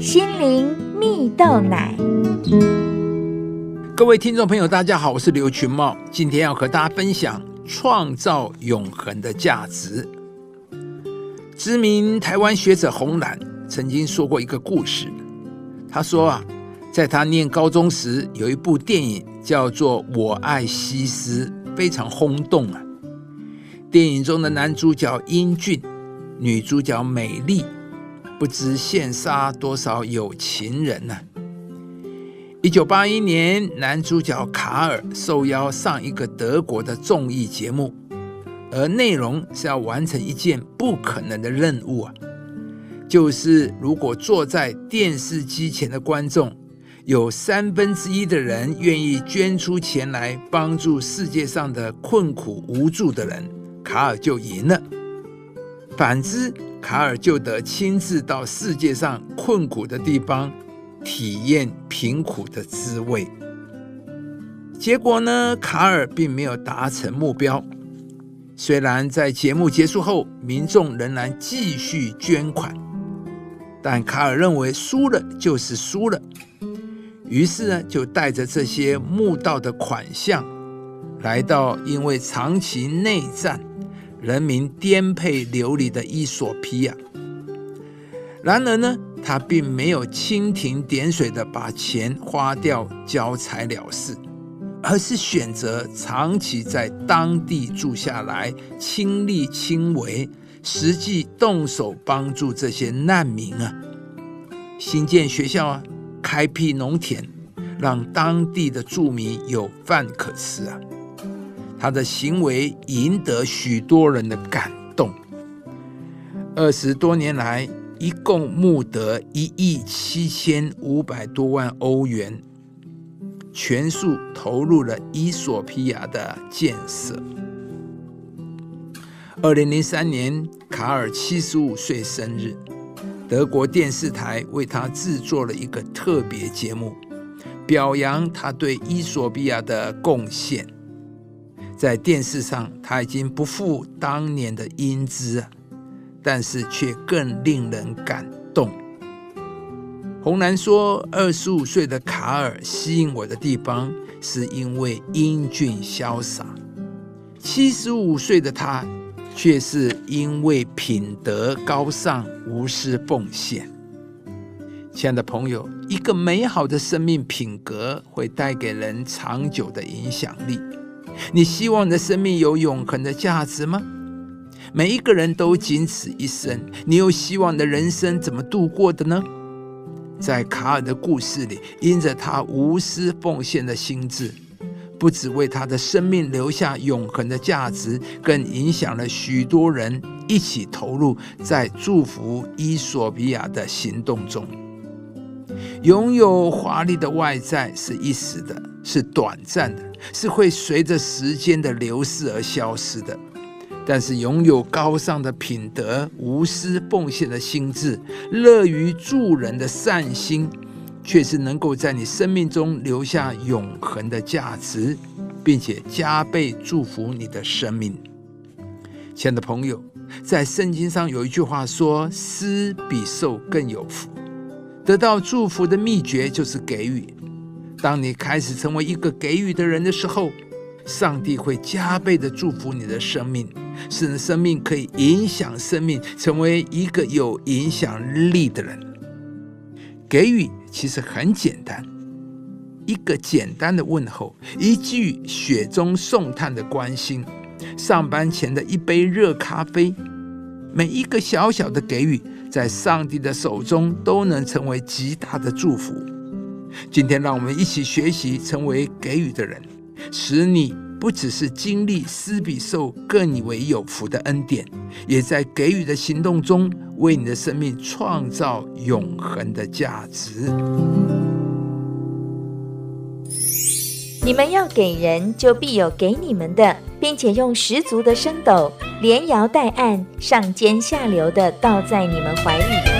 心灵蜜豆奶。各位听众朋友，大家好，我是刘群茂，今天要和大家分享创造永恒的价值。知名台湾学者洪兰曾经说过一个故事，他说啊，在他念高中时，有一部电影叫做《我爱西施》，非常轰动啊。电影中的男主角英俊，女主角美丽，不知羡杀多少有情人呢。一九八一年，男主角卡尔受邀上一个德国的综艺节目，而内容是要完成一件不可能的任务啊，就是如果坐在电视机前的观众有三分之一的人愿意捐出钱来帮助世界上的困苦无助的人，卡尔就赢了；反之，卡尔就得亲自到世界上困苦的地方。体验贫苦的滋味。结果呢？卡尔并没有达成目标。虽然在节目结束后，民众仍然继续捐款，但卡尔认为输了就是输了。于是呢，就带着这些募到的款项，来到因为长期内战、人民颠沛流离的伊索比亚。然而呢？他并没有蜻蜓点水的把钱花掉、交差了事，而是选择长期在当地住下来，亲力亲为，实际动手帮助这些难民啊，新建学校啊，开辟农田，让当地的住民有饭可吃啊。他的行为赢得许多人的感动。二十多年来。一共募得一亿七千五百多万欧元，全数投入了伊索比亚的建设。二零零三年，卡尔七十五岁生日，德国电视台为他制作了一个特别节目，表扬他对伊索比亚的贡献。在电视上，他已经不复当年的英姿。但是却更令人感动。红兰说：“二十五岁的卡尔吸引我的地方，是因为英俊潇洒；七十五岁的他，却是因为品德高尚、无私奉献。”亲爱的朋友，一个美好的生命品格会带给人长久的影响力。你希望你的生命有永恒的价值吗？每一个人都仅此一生，你又希望你的人生怎么度过的呢？在卡尔的故事里，因着他无私奉献的心智，不只为他的生命留下永恒的价值，更影响了许多人一起投入在祝福伊索比亚的行动中。拥有华丽的外在是一时的，是短暂的，是会随着时间的流逝而消失的。但是拥有高尚的品德、无私奉献的心智、乐于助人的善心，却是能够在你生命中留下永恒的价值，并且加倍祝福你的生命。亲爱的朋友，在圣经上有一句话说：“施比受更有福。”得到祝福的秘诀就是给予。当你开始成为一个给予的人的时候，上帝会加倍的祝福你的生命，使你的生命可以影响生命，成为一个有影响力的人。给予其实很简单，一个简单的问候，一句雪中送炭的关心，上班前的一杯热咖啡，每一个小小的给予，在上帝的手中都能成为极大的祝福。今天，让我们一起学习成为给予的人。使你不只是经历施比受更为有福的恩典，也在给予的行动中为你的生命创造永恒的价值。你们要给人，就必有给你们的，并且用十足的升斗，连摇带按，上尖下流的倒在你们怀里。